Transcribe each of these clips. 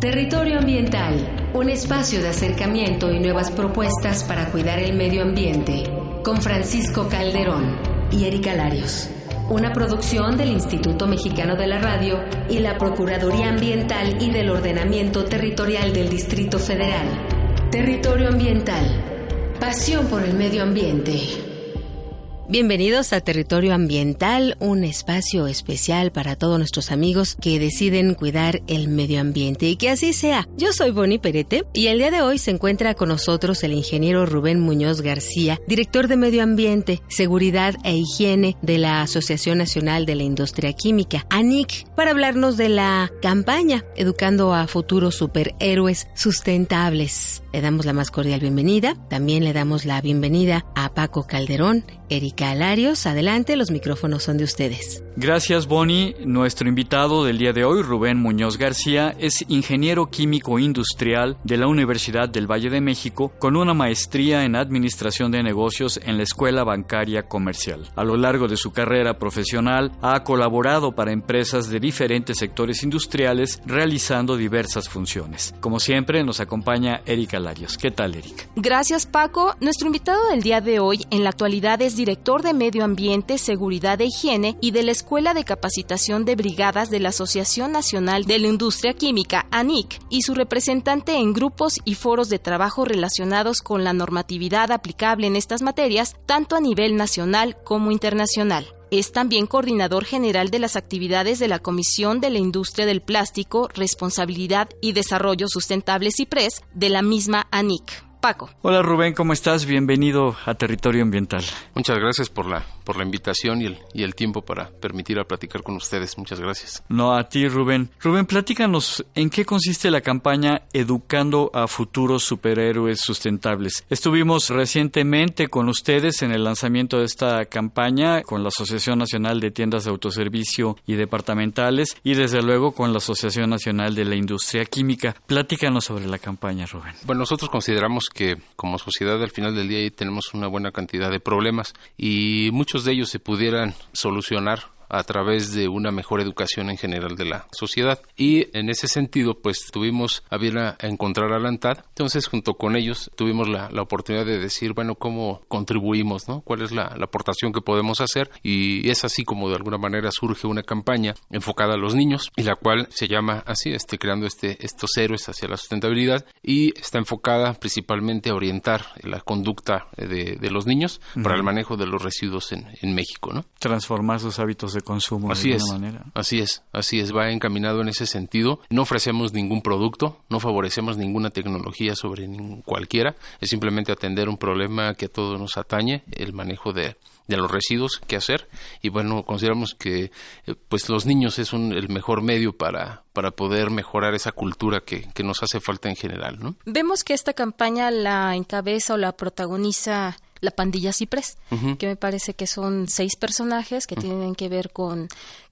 Territorio Ambiental, un espacio de acercamiento y nuevas propuestas para cuidar el medio ambiente, con Francisco Calderón y Erika Larios. Una producción del Instituto Mexicano de la Radio y la Procuraduría Ambiental y del Ordenamiento Territorial del Distrito Federal. Territorio Ambiental, pasión por el medio ambiente. Bienvenidos a Territorio Ambiental, un espacio especial para todos nuestros amigos que deciden cuidar el medio ambiente y que así sea. Yo soy Bonnie Perete y el día de hoy se encuentra con nosotros el ingeniero Rubén Muñoz García, director de Medio Ambiente, Seguridad e Higiene de la Asociación Nacional de la Industria Química, ANIC, para hablarnos de la campaña Educando a Futuros Superhéroes Sustentables. Le damos la más cordial bienvenida. También le damos la bienvenida a Paco Calderón, Erika Alarios. Adelante, los micrófonos son de ustedes. Gracias, Bonnie. Nuestro invitado del día de hoy, Rubén Muñoz García, es ingeniero químico industrial de la Universidad del Valle de México con una maestría en Administración de Negocios en la Escuela Bancaria Comercial. A lo largo de su carrera profesional, ha colaborado para empresas de diferentes sectores industriales realizando diversas funciones. Como siempre, nos acompaña Erika Alarios. ¿Qué tal, Erika? Gracias, Paco. Nuestro invitado del día de hoy en la actualidad es director de Medio Ambiente, Seguridad e Higiene y de la Escuela de Capacitación de Brigadas de la Asociación Nacional de la Industria Química, ANIC, y su representante en grupos y foros de trabajo relacionados con la normatividad aplicable en estas materias, tanto a nivel nacional como internacional. Es también coordinador general de las actividades de la Comisión de la Industria del Plástico, Responsabilidad y Desarrollo Sustentable CIPRES de la misma ANIC. Paco. Hola Rubén, ¿cómo estás? Bienvenido a Territorio Ambiental. Muchas gracias por la, por la invitación y el, y el tiempo para permitir a platicar con ustedes. Muchas gracias. No, a ti Rubén. Rubén, platícanos en qué consiste la campaña Educando a Futuros Superhéroes Sustentables. Estuvimos recientemente con ustedes en el lanzamiento de esta campaña con la Asociación Nacional de Tiendas de Autoservicio y Departamentales y desde luego con la Asociación Nacional de la Industria Química. Platícanos sobre la campaña, Rubén. Bueno, nosotros consideramos que como sociedad al final del día tenemos una buena cantidad de problemas y muchos de ellos se pudieran solucionar a través de una mejor educación en general de la sociedad. Y en ese sentido, pues tuvimos a bien a encontrar a la ANTAD. Entonces, junto con ellos, tuvimos la, la, oportunidad de decir, bueno, cómo contribuimos, ¿no? ¿Cuál es la, la, aportación que podemos hacer? Y es así como de alguna manera surge una campaña enfocada a los niños y la cual se llama así, este, creando este, estos héroes hacia la sustentabilidad y está enfocada principalmente a orientar la conducta de, de los niños uh -huh. para el manejo de los residuos en, en México, ¿no? Transformar sus hábitos de consumo así de es, manera. Así es, así es, va encaminado en ese sentido. No ofrecemos ningún producto, no favorecemos ninguna tecnología sobre cualquiera, es simplemente atender un problema que a todos nos atañe, el manejo de, de los residuos que hacer y bueno consideramos que eh, pues los niños es un, el mejor medio para para poder mejorar esa cultura que, que nos hace falta en general ¿no? vemos que esta campaña la encabeza o la protagoniza la pandilla Ciprés, uh -huh. que me parece que son seis personajes que uh -huh. tienen que ver con,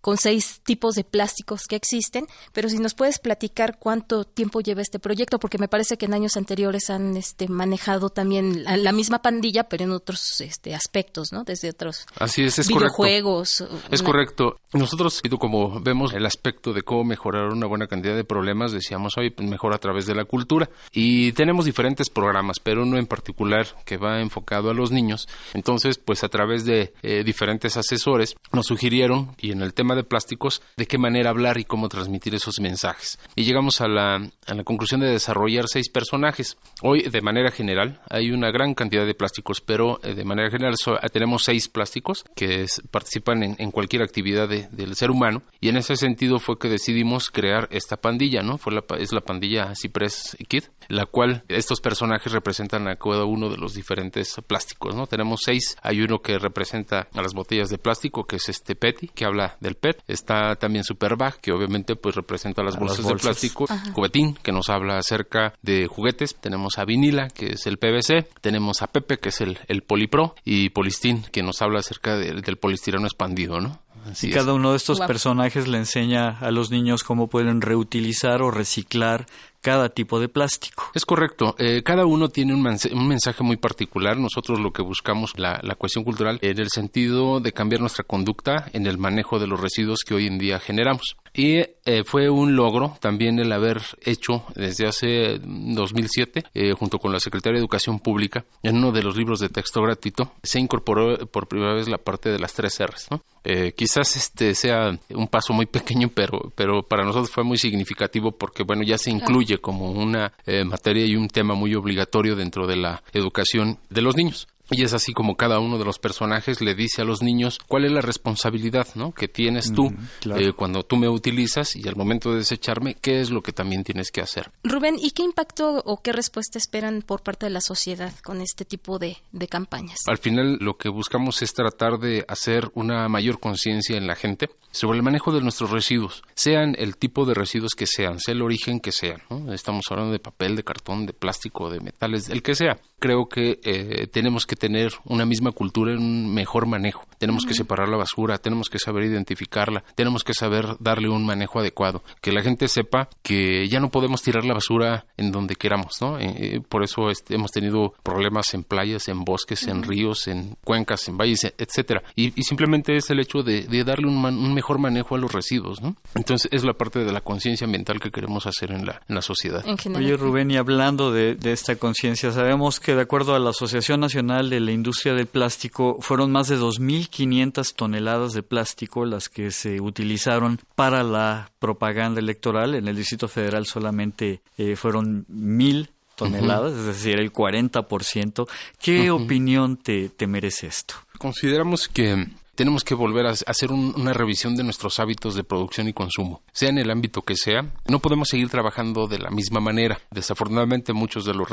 con seis tipos de plásticos que existen, pero si nos puedes platicar cuánto tiempo lleva este proyecto, porque me parece que en años anteriores han este, manejado también la, la, misma pandilla, pero en otros este, aspectos, ¿no? Desde otros Así es, es videojuegos. Correcto. Es una... correcto. Nosotros, como vemos el aspecto de cómo mejorar una buena cantidad de problemas, decíamos, hoy pues mejor a través de la cultura. Y tenemos diferentes programas, pero uno en particular que va enfocado a los niños. Entonces, pues a través de eh, diferentes asesores nos sugirieron, y en el tema de plásticos, de qué manera hablar y cómo transmitir esos mensajes. Y llegamos a la, a la conclusión de desarrollar seis personajes. Hoy, de manera general, hay una gran cantidad de plásticos, pero eh, de manera general so, tenemos seis plásticos que es, participan en, en, cualquier actividad de, del ser humano. Y en ese sentido fue que decidimos crear esta pandilla, ¿no? Fue la, es la pandilla Cypress Kid, la cual estos personajes representan a cada uno de los diferentes plásticos, ¿no? Tenemos seis. Hay uno que representa a las botellas de plástico, que es este Petty, que habla del PET, está también Superbag, que obviamente pues representa las, bolsas, de plástico, Cubetín, que nos habla acerca de juguetes, tenemos a Vinila, que es el PVC, tenemos a Pepe, que es el, el Polipro, y Polistín, que nos habla acerca del polistireno expandido, ¿no? y cada uno de estos personajes le enseña a los niños cómo pueden reutilizar o reciclar cada tipo de plástico. Es correcto. Eh, cada uno tiene un, mensaje muy particular. Nosotros lo que buscamos, la, la, cuestión cultural, en el sentido de cambiar nuestra conducta en el manejo de los residuos que hoy en día generamos. Y eh, fue un logro también el haber hecho desde hace 2007, eh, junto con la Secretaría de Educación Pública, en uno de los libros de texto gratuito, se incorporó por primera vez la parte de las tres R's. Eh, quizás este sea un paso muy pequeño, pero, pero para nosotros fue muy significativo porque, bueno, ya se incluye como una materia y un tema muy obligatorio dentro de la educación de los niños. Y es así como cada uno de los personajes le dice a los niños cuál es la responsabilidad ¿no? que tienes tú eh, cuando tú me utilizas y al momento de desecharme, qué es lo que también tienes que hacer. Rubén, ¿y qué impacto o qué respuesta esperan por parte de la sociedad con este tipo de, de campañas? Al final lo que buscamos es tratar de hacer una mayor conciencia en la gente sobre el manejo de nuestros residuos, sean el tipo de residuos que sean, sea el origen que sean. Estamos hablando de papel, de cartón, de plástico, de metales, el que sea. Creo que eh, tenemos que tener una misma cultura en un mejor manejo. Tenemos que separar la basura, tenemos que saber identificarla, tenemos que saber darle un manejo adecuado. Que la gente sepa que ya no podemos tirar la basura en donde queramos, ¿no? Eh, eh, por eso este, hemos tenido problemas en playas, en bosques, en ríos, en cuencas, en valles, etcétera. Y, simplemente es el hecho de, darle un, mejor manejo a los residuos, ¿no? Entonces es la parte de la conciencia ambiental que queremos hacer en la, en la sociedad. Oye, Rubén, y hablando de, de esta conciencia, sabemos que de acuerdo a la Asociación Nacional de la Industria del Plástico, fueron más de 2.500 toneladas de plástico las que se utilizaron para la propaganda electoral. En el Distrito Federal solamente eh, fueron 1.000 toneladas, es decir, el 40%. ¿Qué opinión te, te merece esto? Consideramos que tenemos que volver a hacer una revisión de nuestros hábitos de producción y consumo, sea en el ámbito que sea. No podemos seguir trabajando de la misma manera. Desafortunadamente muchos de los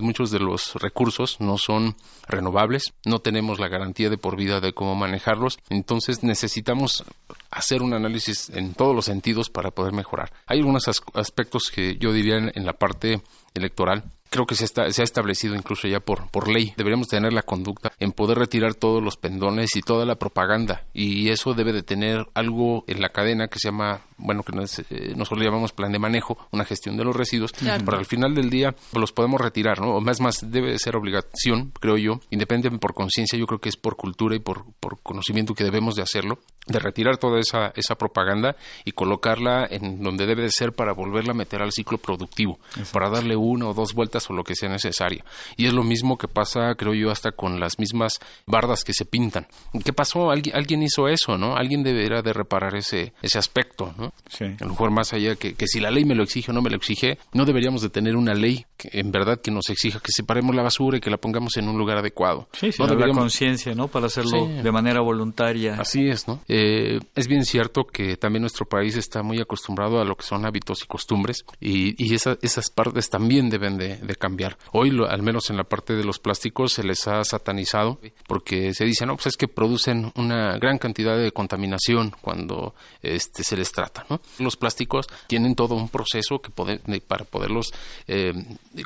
muchos de los recursos no son renovables, no tenemos la garantía de por vida de cómo manejarlos, entonces necesitamos hacer un análisis en todos los sentidos para poder mejorar. Hay algunos aspectos que yo diría en la parte electoral creo que se, está, se ha establecido incluso ya por, por ley. Deberíamos tener la conducta en poder retirar todos los pendones y toda la propaganda. Y eso debe de tener algo en la cadena que se llama, bueno, que eh, nosotros le llamamos plan de manejo, una gestión de los residuos. Para al final del día pues, los podemos retirar, ¿no? O más, más, debe de ser obligación, creo yo, independientemente por conciencia, yo creo que es por cultura y por, por conocimiento que debemos de hacerlo, de retirar toda esa, esa propaganda y colocarla en donde debe de ser para volverla a meter al ciclo productivo, para darle una o dos vueltas o lo que sea necesario. Y es lo mismo que pasa, creo yo, hasta con las mismas bardas que se pintan. ¿Qué pasó? Alguien, alguien hizo eso, ¿no? Alguien deberá de reparar ese, ese aspecto, ¿no? Sí. A lo mejor más allá que, que si la ley me lo exige o no me lo exige, no deberíamos de tener una ley que en verdad que nos exija que separemos la basura y que la pongamos en un lugar adecuado. Sí, sí, no deberíamos... conciencia, ¿no? Para hacerlo de manera voluntaria. Así es, ¿no? Eh, es bien cierto que también nuestro país está muy acostumbrado a lo que son hábitos y costumbres y, y esas partes también deben de, de cambiar. Hoy, al menos en la parte de los plásticos, se les ha satanizado porque se dice, no, pues es que producen una gran cantidad de contaminación cuando este, se les trata. Los plásticos tienen todo un proceso que para poderlos eh,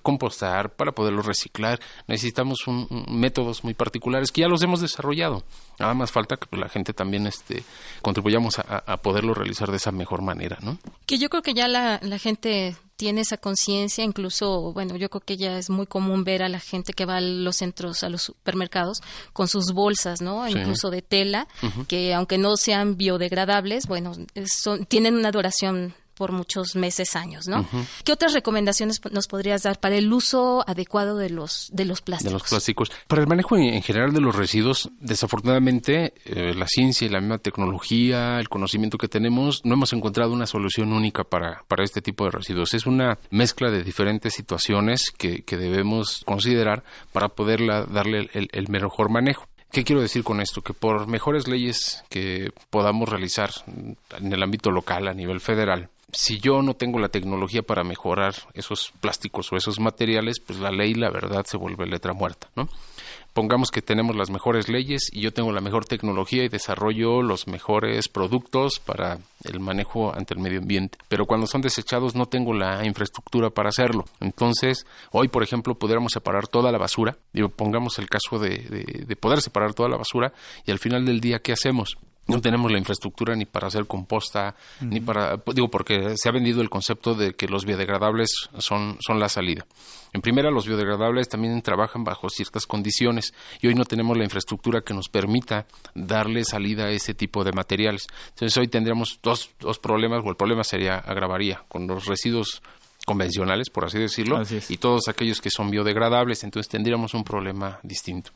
compostar, para poderlos reciclar. Necesitamos un, métodos muy particulares que ya los hemos desarrollado. Nada más falta que pues, la gente también este, contribuyamos a, a, poderlo realizar de esa mejor manera. ¿no? Que yo creo que ya la, la gente tiene esa conciencia, incluso, bueno, yo creo que ya es muy común ver a la gente que va a los centros, a los supermercados, con sus bolsas, ¿no? Incluso de tela, que aunque no sean biodegradables, bueno, son, tienen una duración por muchos meses, años, ¿no? ¿Qué otras recomendaciones nos podrías dar para el uso adecuado de los de los plásticos? De los plásticos. Para el manejo en general de los residuos, desafortunadamente eh, la ciencia y la misma tecnología, el conocimiento que tenemos, no hemos encontrado una solución única para, para este tipo de residuos. Es una mezcla de diferentes situaciones que, que debemos considerar para poderla darle el, el mejor manejo. ¿Qué quiero decir con esto? Que por mejores leyes que podamos realizar en el ámbito local, a nivel federal, si yo no tengo la tecnología para mejorar esos plásticos o esos materiales, pues la ley, la verdad, se vuelve letra muerta, ¿no? pongamos que tenemos las mejores leyes y yo tengo la mejor tecnología y desarrollo los mejores productos para el manejo ante el medio ambiente, pero cuando son desechados no tengo la infraestructura para hacerlo. Entonces, hoy, por ejemplo, pudiéramos separar toda la basura, digo, pongamos el caso de, de poder separar toda la basura y al final del día, ¿qué hacemos? No tenemos la infraestructura ni para hacer composta, ni para, digo, porque se ha vendido el concepto de que los biodegradables son, son la salida. En primera, los biodegradables también trabajan bajo ciertas condiciones y hoy no tenemos la infraestructura que nos permita darle salida a ese tipo de materiales. Entonces hoy tendríamos dos, dos problemas, o el problema sería, agravaría, con los residuos convencionales, por así decirlo, y todos aquellos que son biodegradables, entonces tendríamos un problema distinto.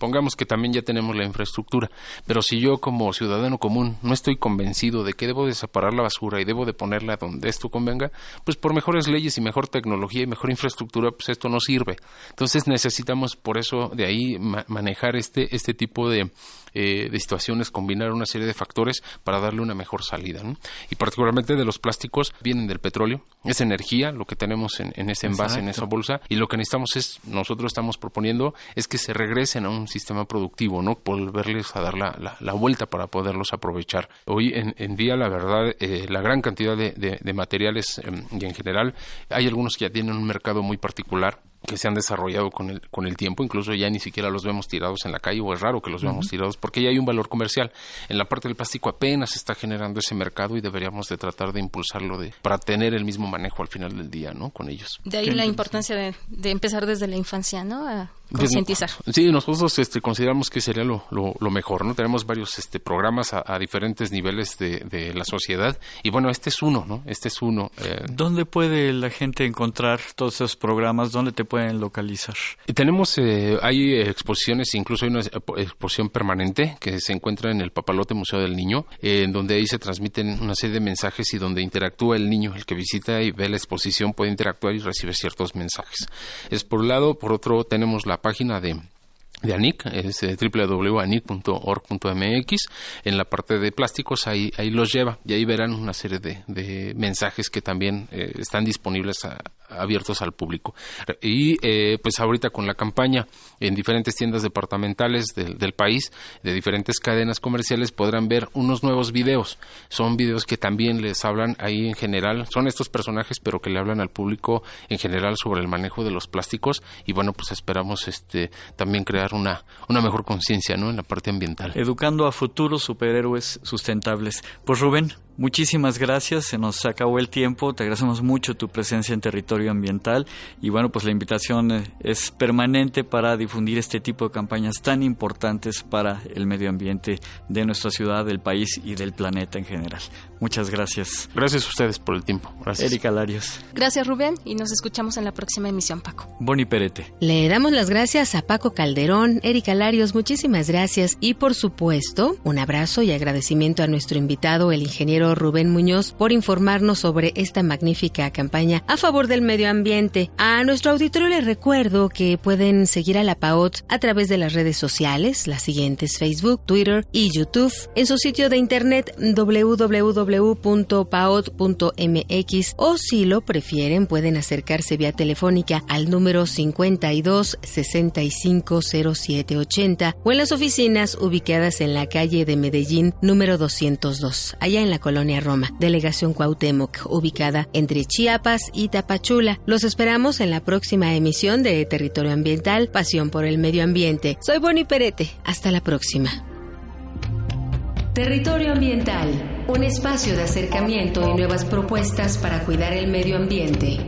Pongamos que también ya tenemos la infraestructura, pero si yo como ciudadano común no estoy convencido de que debo de separar la basura y debo de ponerla donde esto convenga, pues por mejores leyes y mejor tecnología y mejor infraestructura, pues esto no sirve. Entonces necesitamos por eso de ahí manejar este, este tipo de, eh, de situaciones, combinar una serie de factores para darle una mejor salida. Y particularmente de los plásticos vienen del petróleo, es energía, lo que tenemos en, ese envase, en esa bolsa, y lo que necesitamos es, nosotros estamos proponiendo, es que se regresen a un sistema productivo, ¿no? Volverles a dar la, la, vuelta para poderlos aprovechar. Hoy en, día, la verdad, eh, la gran cantidad de, de, materiales em, y en general, hay algunos que ya tienen un mercado muy particular que se han desarrollado con el, con el tiempo, incluso ya ni siquiera los vemos tirados en la calle o es raro que los veamos tirados porque ya hay un valor comercial. En la parte del plástico apenas se está generando ese mercado y deberíamos de tratar de impulsarlo de, para tener el mismo manejo al final del día, ¿no? Con ellos. De ahí la importancia de, de, empezar desde la infancia, ¿no? A concientizar. Sí, nosotros este, consideramos que sería lo, lo, mejor, ¿no? Tenemos varios este, programas a, diferentes niveles de, de, la sociedad y bueno, este es uno, ¿no? Este es uno. Eh. ¿Dónde puede la gente encontrar todos esos programas? ¿Dónde te pueden localizar? Tenemos, eh, hay exposiciones, incluso hay una exposición permanente que se encuentra en el Papalote Museo del Niño, en donde ahí se transmiten una serie de mensajes y donde interactúa el niño, el que visita y ve la exposición puede interactuar y recibir ciertos mensajes. Es por un lado, por otro tenemos la página de de ANIC, es eh, www.anic.org.mx. En la parte de plásticos ahí, ahí los lleva y ahí verán una serie de, de mensajes que también eh, están disponibles a, abiertos al público. Y eh, pues ahorita con la campaña en diferentes tiendas departamentales del, país, de diferentes cadenas comerciales, podrán ver unos nuevos videos. Son videos que también les hablan ahí en general, son estos personajes, pero que le hablan al público en general sobre el manejo de los plásticos. Y bueno, pues esperamos este también crear una, una mejor conciencia ¿no? en la parte ambiental. Educando a futuros superhéroes sustentables. Pues Rubén, Muchísimas gracias, se nos acabó el tiempo, te agradecemos mucho tu presencia en territorio ambiental y bueno, pues la invitación eh, es permanente para difundir este tipo de campañas tan importantes para el medio ambiente de nuestra ciudad, del país y del planeta en general. Muchas gracias. Gracias a ustedes por el tiempo. Gracias. Erika Larios. Gracias Rubén y nos escuchamos en la próxima emisión, Paco. Boni Perete. Le damos las gracias a Paco Calderón, Erika Larios, muchísimas gracias y por supuesto un abrazo y agradecimiento a nuestro invitado, el ingeniero Rubén Muñoz por informarnos sobre esta magnífica campaña a favor del medio ambiente. A nuestro auditorio les recuerdo que pueden seguir a la PAOT a través de las redes sociales, las siguientes Facebook, Twitter y YouTube, en su sitio de internet www.paot.mx o si lo prefieren pueden acercarse vía telefónica al número 52 65 0780 o en las oficinas ubicadas en la calle de Medellín número 202, allá en la colonia Colonia Roma, Delegación Cuauhtémoc, ubicada entre Chiapas y Tapachula. Los esperamos en la próxima emisión de Territorio Ambiental, Pasión por el Medio Ambiente. Soy Boni Perete. Hasta la próxima. Territorio Ambiental, un espacio de acercamiento y nuevas propuestas para cuidar el medio ambiente.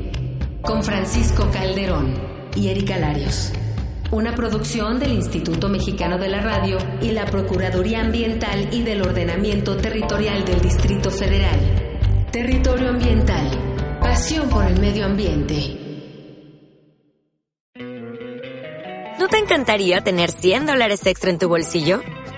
Con Francisco Calderón y Erika Larios una producción del Instituto Mexicano de la Radio y la Procuraduría Ambiental y del Ordenamiento Territorial del Distrito Federal. Territorio Ambiental. Pasión por el medio ambiente. ¿No te encantaría tener 100 dólares extra en tu bolsillo?